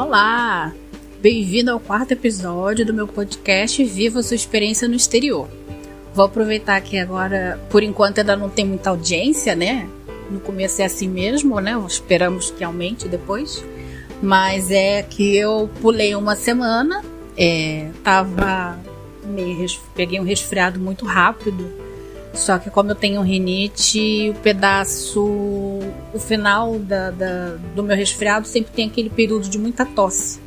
Olá! Bem-vindo ao quarto episódio do meu podcast Viva Sua Experiência no Exterior. Vou aproveitar que agora, por enquanto, ainda não tem muita audiência, né? No começo é assim mesmo, né? Esperamos que aumente depois. Mas é que eu pulei uma semana, é, tava meio, peguei um resfriado muito rápido. Só que como eu tenho rinite, o pedaço, o final da, da, do meu resfriado sempre tem aquele período de muita tosse.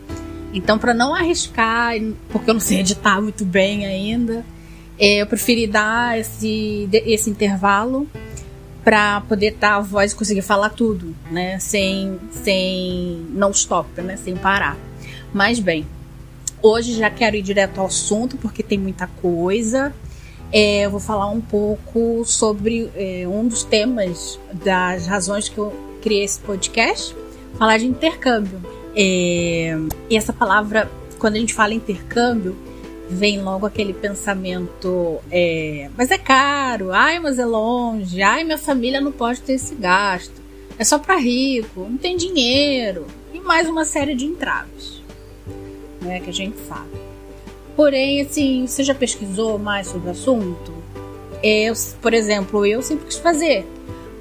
Então, para não arriscar, porque eu não sei editar muito bem ainda, é, eu preferi dar esse, esse intervalo para poder estar tá a voz e conseguir falar tudo, né? Sem, sem não stop, né? Sem parar. Mas bem, hoje já quero ir direto ao assunto porque tem muita coisa. É, eu vou falar um pouco sobre é, um dos temas das razões que eu criei esse podcast, falar de intercâmbio. É, e essa palavra, quando a gente fala intercâmbio, vem logo aquele pensamento, é, mas é caro, ai, mas é longe, ai, minha família não pode ter esse gasto, é só para rico, não tem dinheiro, e mais uma série de entraves, né, que a gente sabe. Porém, assim, você já pesquisou mais sobre o assunto? Eu, por exemplo, eu sempre quis fazer,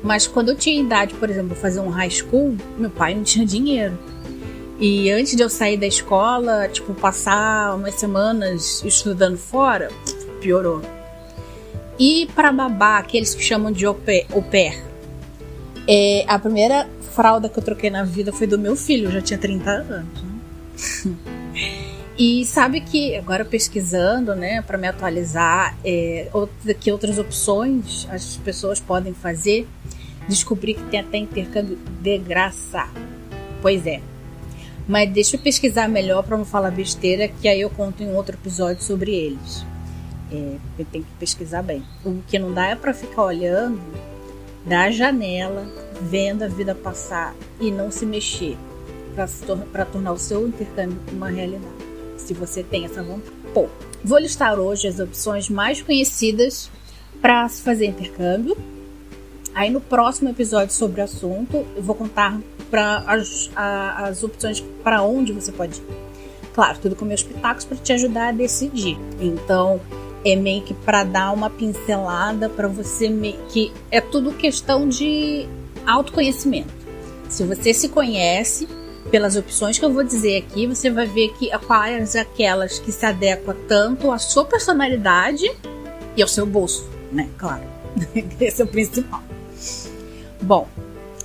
mas quando eu tinha idade, por exemplo, fazer um high school, meu pai não tinha dinheiro. E antes de eu sair da escola, tipo, passar umas semanas estudando fora, piorou. E para babá, aqueles que chamam de au pair, é, a primeira fralda que eu troquei na vida foi do meu filho, eu já tinha 30 anos. Né? e sabe que, agora pesquisando, né, para me atualizar, é, que outras opções as pessoas podem fazer, descobri que tem até intercâmbio de graça. Pois é, mas deixa eu pesquisar melhor para não falar besteira, que aí eu conto em outro episódio sobre eles. É, tenho que pesquisar bem. O que não dá é para ficar olhando da janela, vendo a vida passar e não se mexer para tornar o seu intercâmbio uma realidade. Se você tem essa vontade. Bom, vou listar hoje as opções mais conhecidas para se fazer intercâmbio. Aí no próximo episódio sobre o assunto, eu vou contar para as, as opções para onde você pode ir. Claro, tudo com meus pitacos para te ajudar a decidir. Então, é meio que para dar uma pincelada para você que é tudo questão de autoconhecimento. Se você se conhece pelas opções que eu vou dizer aqui, você vai ver que quais aquelas que se adequam tanto à sua personalidade e ao seu bolso, né? Claro. Esse é o principal. Bom,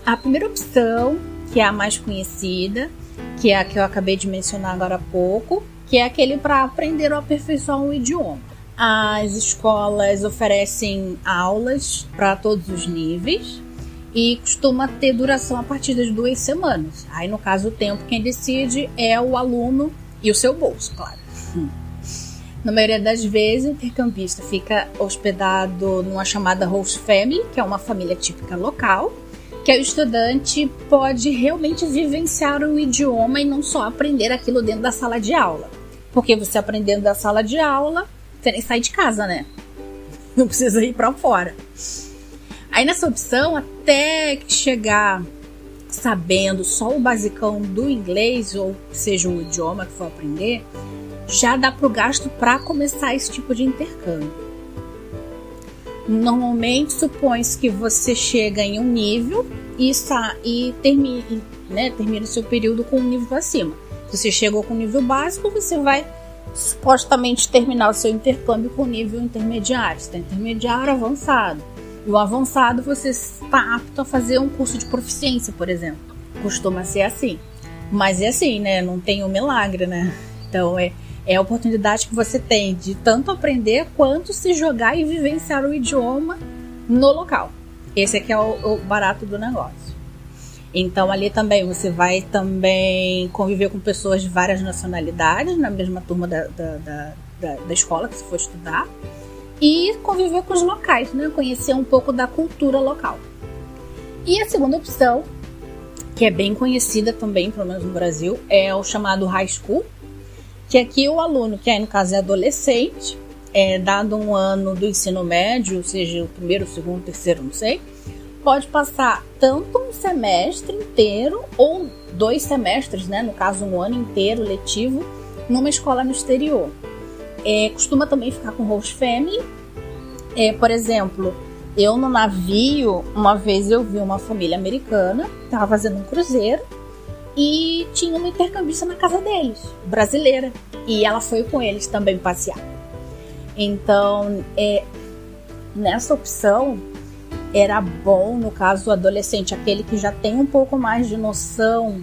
a primeira opção que é a mais conhecida, que é a que eu acabei de mencionar agora há pouco, que é aquele para aprender ou aperfeiçoar um idioma. As escolas oferecem aulas para todos os níveis e costuma ter duração a partir das duas semanas. Aí, no caso, o tempo quem decide é o aluno e o seu bolso, claro. Na maioria das vezes, o intercambista fica hospedado numa chamada host family, que é uma família típica local, que o estudante pode realmente vivenciar o idioma e não só aprender aquilo dentro da sala de aula. Porque você aprendendo da sala de aula, você nem sai de casa, né? Não precisa ir para fora. Aí nessa opção, até chegar sabendo só o basicão do inglês, ou seja, o idioma que for aprender, já dá para o gasto para começar esse tipo de intercâmbio. Normalmente supõe-se que você chega em um nível e, está, e termina, né, termina o seu período com um nível acima. Se você chegou com um nível básico, você vai supostamente terminar o seu intercâmbio com nível intermediário. Você está intermediário avançado. O avançado você está apto a fazer um curso de proficiência, por exemplo. Costuma ser assim. Mas é assim, né? Não tem um milagre, né? Então é é a oportunidade que você tem de tanto aprender quanto se jogar e vivenciar o idioma no local. Esse aqui é o, o barato do negócio. Então ali também você vai também conviver com pessoas de várias nacionalidades na mesma turma da, da, da, da, da escola que você for estudar e conviver com os locais, né? Conhecer um pouco da cultura local. E a segunda opção, que é bem conhecida também, pelo menos no Brasil, é o chamado high school, que aqui o aluno, que aí no caso é adolescente, é dado um ano do ensino médio, seja o primeiro, o segundo, o terceiro, não sei, pode passar tanto um semestre inteiro ou dois semestres, né, no caso um ano inteiro letivo, numa escola no exterior. É, costuma também ficar com host family. É, por exemplo, eu no navio, uma vez eu vi uma família americana, estava fazendo um cruzeiro e tinha uma intercambista na casa deles, brasileira, e ela foi com eles também passear. Então, é, nessa opção, era bom, no caso, o adolescente, aquele que já tem um pouco mais de noção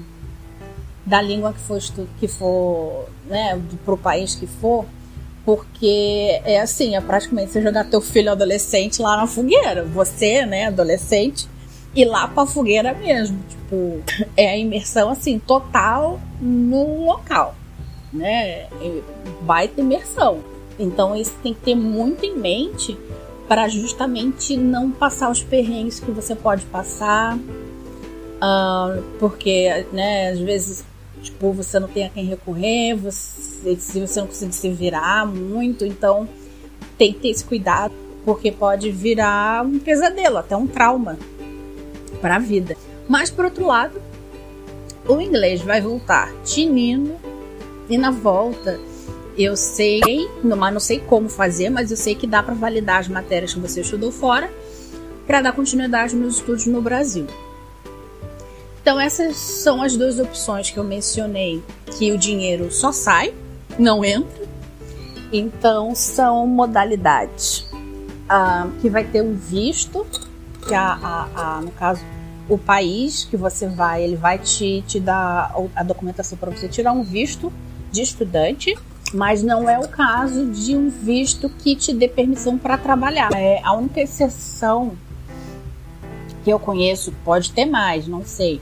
da língua que for, que for né, para o país que for, porque é assim, é praticamente você jogar teu filho adolescente lá na fogueira. Você, né, adolescente, ir lá pra fogueira mesmo. Tipo, é a imersão assim, total no local. Né? Baita imersão. Então isso tem que ter muito em mente para justamente não passar os perrengues que você pode passar. Uh, porque, né, às vezes Tipo, você não tem a quem recorrer, você, se você não conseguir se virar muito, então tem que ter esse cuidado, porque pode virar um pesadelo, até um trauma para a vida. Mas por outro lado, o inglês vai voltar tinindo e na volta eu sei, mas não sei como fazer, mas eu sei que dá para validar as matérias que você estudou fora para dar continuidade nos estudos no Brasil. Então essas são as duas opções que eu mencionei, que o dinheiro só sai, não entra. Então são modalidades ah, que vai ter um visto, que a, a, a, no caso o país que você vai, ele vai te, te dar a documentação para você tirar um visto de estudante, mas não é o caso de um visto que te dê permissão para trabalhar. É a única exceção que eu conheço, pode ter mais, não sei,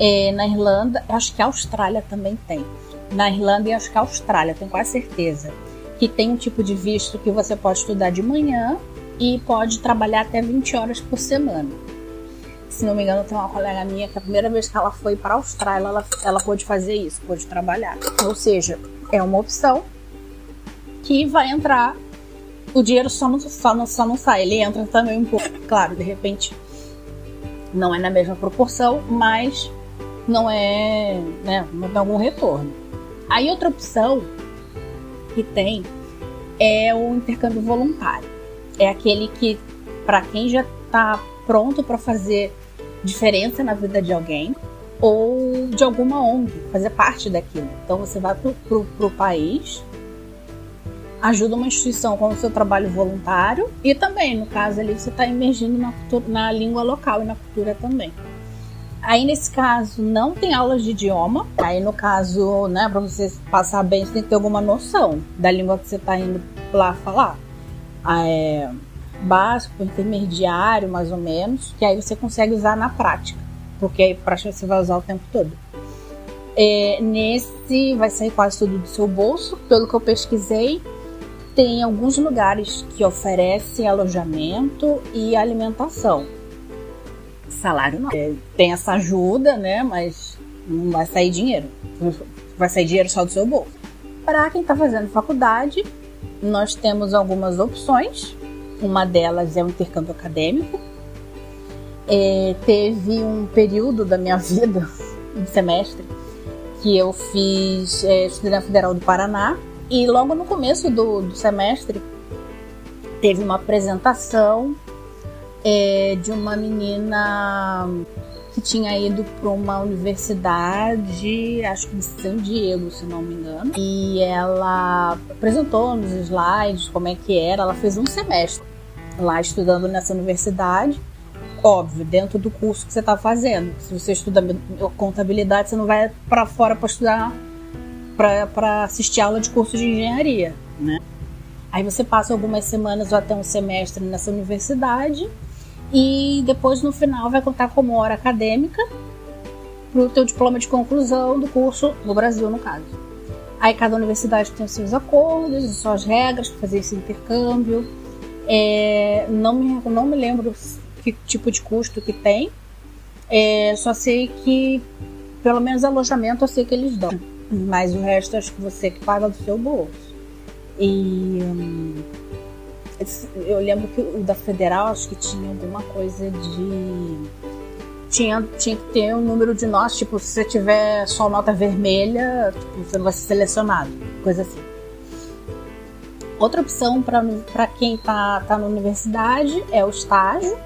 é, na Irlanda, acho que a Austrália também tem. Na Irlanda e acho que a Austrália, tenho quase certeza. Que tem um tipo de visto que você pode estudar de manhã e pode trabalhar até 20 horas por semana. Se não me engano, tem uma colega minha que a primeira vez que ela foi para a Austrália, ela, ela pôde fazer isso, pôde trabalhar. Ou seja, é uma opção que vai entrar. O dinheiro só não, só não, só não sai, ele entra também um pouco. Claro, de repente não é na mesma proporção, mas não é, né, não tem algum retorno. Aí outra opção que tem é o intercâmbio voluntário. É aquele que para quem já está pronto para fazer diferença na vida de alguém ou de alguma ONG, fazer parte daquilo. Então você vai para o país, ajuda uma instituição com o seu trabalho voluntário e também, no caso ali, você está emergindo na, na língua local e na cultura também. Aí nesse caso não tem aulas de idioma. Aí no caso, né, para você passar bem, você tem que ter alguma noção da língua que você está indo lá falar. Ah, é, básico, intermediário, mais ou menos, que aí você consegue usar na prática, porque aí prática você vai usar o tempo todo. É, nesse vai sair quase tudo do seu bolso, pelo que eu pesquisei. Tem alguns lugares que oferecem alojamento e alimentação salário não. É, tem essa ajuda, né? Mas não vai sair dinheiro. Vai sair dinheiro só do seu bolso. Para quem está fazendo faculdade, nós temos algumas opções. Uma delas é o intercâmbio acadêmico. É, teve um período da minha vida, um semestre, que eu fiz, é, na Federal do Paraná. E logo no começo do, do semestre, teve uma apresentação é, de uma menina que tinha ido para uma universidade, acho que em San Diego, se não me engano. E ela apresentou nos slides como é que era. Ela fez um semestre lá estudando nessa universidade. Óbvio, dentro do curso que você está fazendo. Se você estuda contabilidade, você não vai para fora para estudar, para assistir aula de curso de engenharia, né? Aí você passa algumas semanas ou até um semestre nessa universidade e depois no final vai contar como hora acadêmica para o teu diploma de conclusão do curso no Brasil, no caso. Aí cada universidade tem os seus acordos, as suas regras para fazer esse intercâmbio. É, não, me, não me lembro que tipo de custo que tem. É, só sei que pelo menos alojamento eu sei que eles dão. Mas o resto acho que você que paga do seu bolso. E hum, eu lembro que o da federal acho que tinha alguma coisa de tinha, tinha que ter um número de notas, tipo, se você tiver só nota vermelha, tipo, você não vai ser selecionado, coisa assim. Outra opção para quem está tá na universidade é o estágio.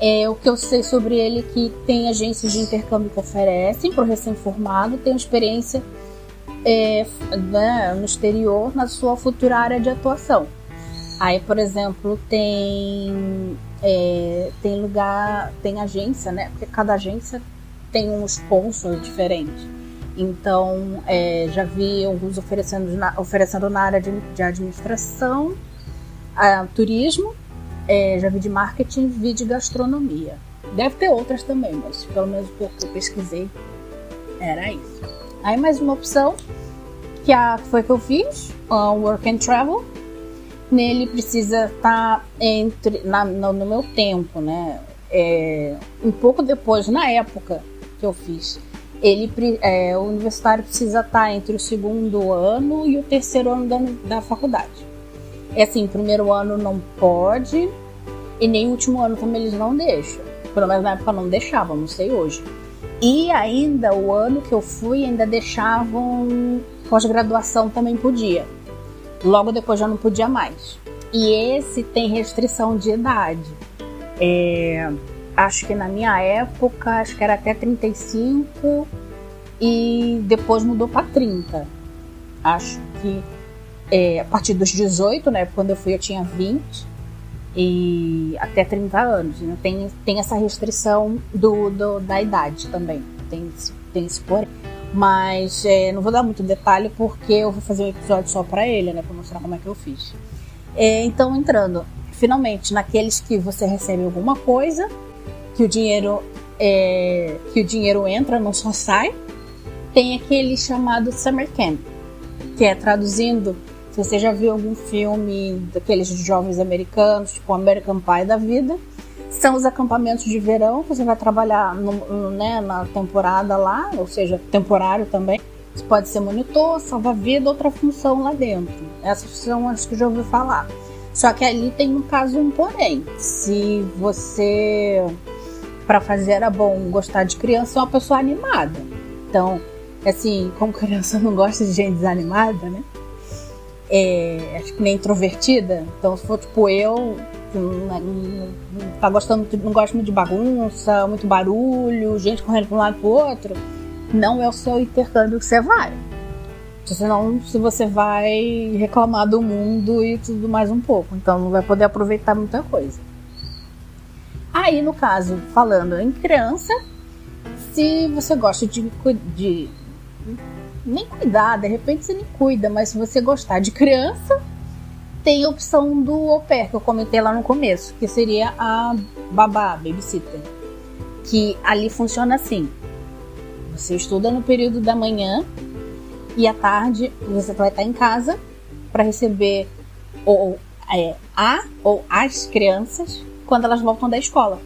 É, o que eu sei sobre ele é que tem agências de intercâmbio que oferecem para o recém-formado, tem experiência é, né, no exterior na sua futura área de atuação. Aí, por exemplo, tem é, tem lugar, tem agência, né? Porque cada agência tem um sponsor diferente. Então, é, já vi alguns oferecendo na, oferecendo na área de, de administração, turismo, é, já vi de marketing, vi de gastronomia. Deve ter outras também, mas pelo menos o que eu pesquisei era isso. Aí mais uma opção que a, foi que eu fiz, uh, Work and Travel. Nele precisa estar tá entre na, no, no, meu tempo, né? É, um pouco depois, na época que eu fiz, ele é, o universitário precisa estar tá entre o segundo ano e o terceiro ano da, da faculdade. É assim, primeiro ano não pode e nem último ano também eles não deixam. Pelo menos na época não deixavam, não sei hoje. E ainda o ano que eu fui ainda deixavam pós-graduação também podia. Logo depois já não podia mais. E esse tem restrição de idade. É, acho que na minha época, acho que era até 35 e depois mudou para 30. Acho que é, a partir dos 18, né? Quando eu fui eu tinha 20 e até 30 anos. Né? Tem, tem essa restrição do, do, da idade também. Tem, tem esse porém. Mas é, não vou dar muito detalhe porque eu vou fazer um episódio só para ele, né? Pra mostrar como é que eu fiz. É, então, entrando finalmente naqueles que você recebe alguma coisa, que o dinheiro é, que o dinheiro entra, não só sai, tem aquele chamado Summer Camp, que é traduzindo se você já viu algum filme daqueles jovens americanos, tipo American Pie da vida, são os acampamentos de verão, você vai trabalhar no, né, na temporada lá, ou seja, temporário também. Você pode ser monitor, salva-vida, outra função lá dentro. Essas são as que eu já ouvi falar. Só que ali tem um caso um porém. Se você, para fazer era bom gostar de criança, é uma pessoa animada. Então, assim, como criança não gosta de gente desanimada, né? É, acho que nem introvertida. Então, se for tipo eu, não, não, tá gostando, não gosta muito de bagunça, muito barulho, gente correndo de um lado pro outro, não é o seu intercâmbio que você vai. Senão, se você vai reclamar do mundo e tudo mais um pouco, então não vai poder aproveitar muita coisa. Aí, no caso, falando em criança, se você gosta de, de nem cuidar, de repente você nem cuida, mas se você gostar de criança, tem a opção do au pair, que eu comentei lá no começo, que seria a babá, babysitter. Que ali funciona assim: você estuda no período da manhã e à tarde você vai estar em casa para receber ou é, a ou as crianças quando elas voltam da escola.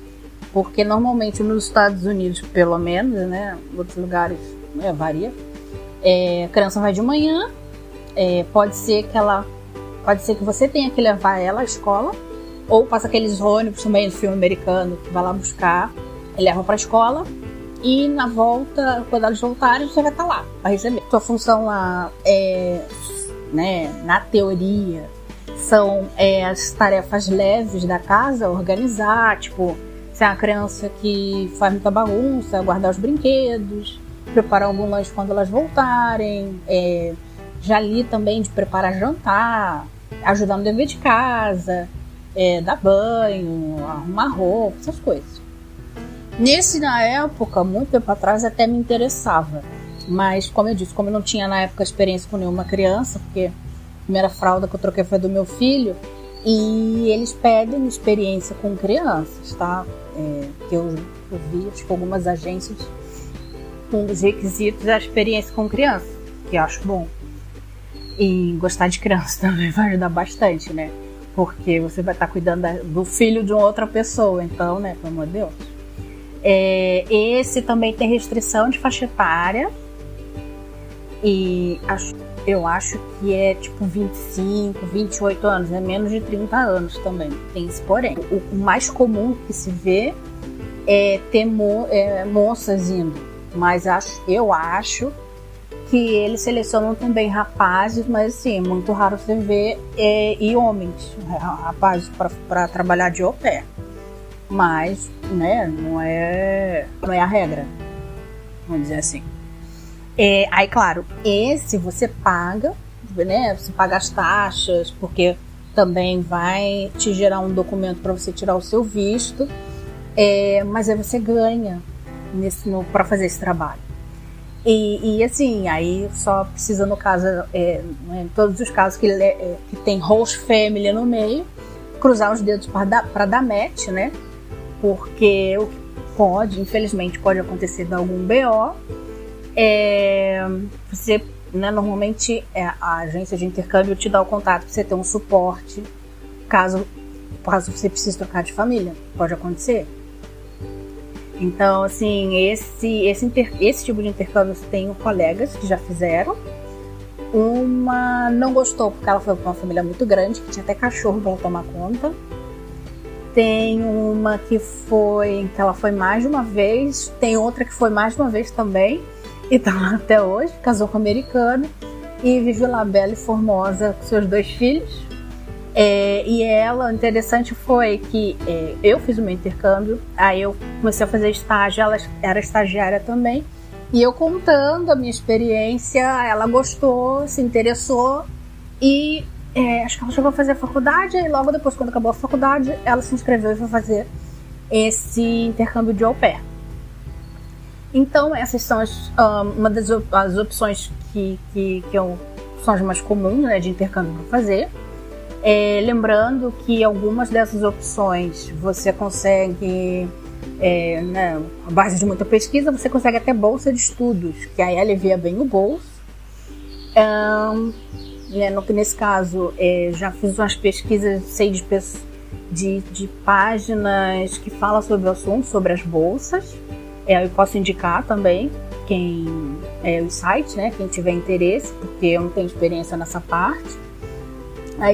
Porque normalmente nos Estados Unidos, pelo menos, né, outros lugares né, varia, é, a criança vai de manhã, é, pode ser que ela. Pode ser que você tenha que levar ela à escola, ou passa aqueles ônibus também do filme americano que vai lá buscar leva para a escola. E na volta, quando elas voltarem, você vai estar tá lá para receber. Sua função lá é, né, na teoria, são é, as tarefas leves da casa, organizar, tipo, se é uma criança que faz muita bagunça, guardar os brinquedos, preparar algum lanche quando elas voltarem. É, já li também de preparar jantar, ajudar no dever de casa, é, dar banho, arrumar roupa, essas coisas. Nesse, na época, muito tempo atrás, até me interessava. Mas, como eu disse, como eu não tinha na época experiência com nenhuma criança, porque a primeira fralda que eu troquei foi do meu filho, e eles pedem experiência com crianças, tá? É, que eu, eu vi, que algumas agências um dos requisitos é a experiência com criança, que eu acho bom. E gostar de criança também vai ajudar bastante, né? Porque você vai estar cuidando do filho de outra pessoa, então, né? Pelo amor de Deus. É, esse também tem restrição de faixa etária. E acho, eu acho que é tipo 25, 28 anos, é né? menos de 30 anos também. Tem esse porém. O, o mais comum que se vê é, ter mo é, moças indo, mas acho, eu acho que eles selecionam também rapazes, mas assim, é muito raro você ver é, e homens, né, rapazes para trabalhar de au pair. Mas, né, não é, não é a regra, vamos dizer assim. É, aí, claro, esse você paga, né, você paga as taxas, porque também vai te gerar um documento para você tirar o seu visto, é, mas aí você ganha para fazer esse trabalho. E, e, assim, aí só precisa, no caso, é, né, em todos os casos que, é, que tem host family no meio, cruzar os dedos para dar, dar match, né? Porque o que pode, infelizmente, pode acontecer de algum BO. É, você né, normalmente é, a agência de intercâmbio te dá o contato para você ter um suporte caso, caso você precise trocar de família. Pode acontecer. Então, assim, esse, esse, esse tipo de intercâmbio eu tenho colegas que já fizeram. Uma não gostou porque ela foi para uma família muito grande, que tinha até cachorro para tomar conta. Tem uma que foi que ela foi mais de uma vez, tem outra que foi mais de uma vez também e tá lá até hoje, casou com um americano e vive lá bela e formosa com seus dois filhos. É, e ela, interessante foi que é, eu fiz o meu intercâmbio, aí eu comecei a fazer estágio, ela era estagiária também, e eu contando a minha experiência, ela gostou, se interessou e é, acho que ela chegou a fazer a faculdade, e logo depois, quando acabou a faculdade, ela se inscreveu e foi fazer esse intercâmbio de au pair. Então, essas são as, uma das as opções que, que, que eu, são as mais comuns né, de intercâmbio para fazer. É, lembrando que algumas dessas opções você consegue, é, né, a base de muita pesquisa, você consegue até bolsa de estudos, que aí alivia bem o bolso. Um, né, no, nesse caso, é, já fiz umas pesquisas, sei de, de, de páginas que falam sobre o assunto, sobre as bolsas. É, eu posso indicar também quem é o site, né? Quem tiver interesse, porque eu não tenho experiência nessa parte.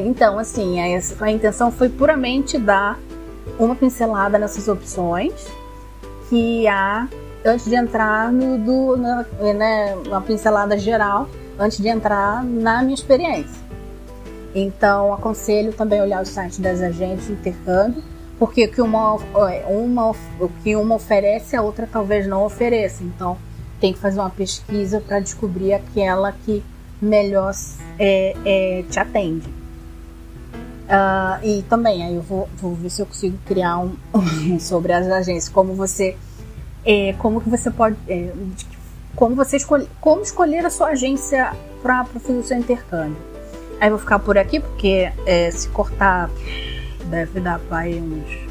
Então, assim, a, a intenção foi puramente dar uma pincelada nessas opções que há antes de entrar no do, na, né, uma pincelada geral antes de entrar na minha experiência. Então, aconselho também olhar o site das agentes de intercâmbio porque o que uma, uma, o que uma oferece, a outra talvez não ofereça. Então, tem que fazer uma pesquisa para descobrir aquela que melhor é, é, te atende. Uh, e também, aí eu vou, vou, ver se eu consigo criar um, sobre as agências, como você, é, como que você pode, é, como você escolhe, como escolher a sua agência para fazer o seu intercâmbio. Aí vou ficar por aqui porque é, se cortar deve dar para uns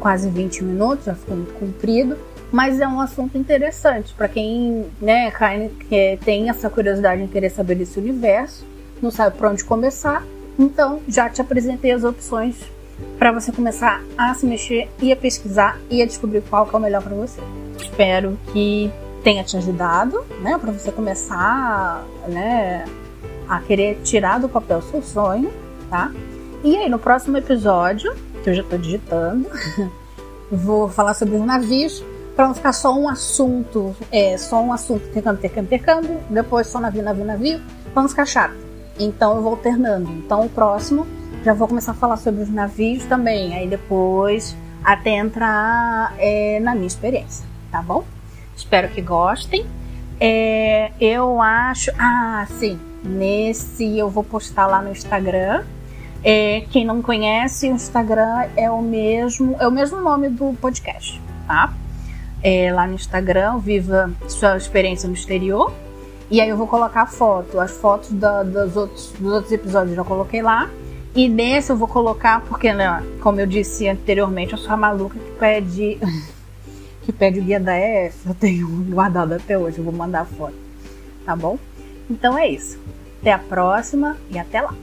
quase 20 minutos, já ficou muito comprido, mas é um assunto interessante para quem né, tem essa curiosidade em querer saber desse universo, não sabe por onde começar, então já te apresentei as opções para você começar a se mexer e a pesquisar e a descobrir qual é o melhor para você. Espero que tenha te ajudado, né, para você começar, né, a querer tirar do papel seu sonho, tá? E aí, no próximo episódio, que eu já estou digitando, vou falar sobre os navios, para não ficar só um assunto, é, só um assunto, intercâmbio, intercâmbio, depois só navio, navio, navio, não ficar chato. Então eu vou alternando. Então o próximo já vou começar a falar sobre os navios também, aí depois até entrar é, na minha experiência, tá bom? Espero que gostem. É, eu acho. Ah, sim. Nesse eu vou postar lá no Instagram é, quem não conhece, o Instagram é o mesmo, é o mesmo nome do podcast, tá? É, lá no Instagram, Viva Sua Experiência no Exterior. E aí eu vou colocar a foto, as fotos da, dos, outros, dos outros episódios eu já coloquei lá. E nesse eu vou colocar, porque, né, como eu disse anteriormente, eu sou a maluca que pede que pede o guia da EF, eu tenho guardado até hoje, eu vou mandar a foto, tá bom? Então é isso. Até a próxima e até lá!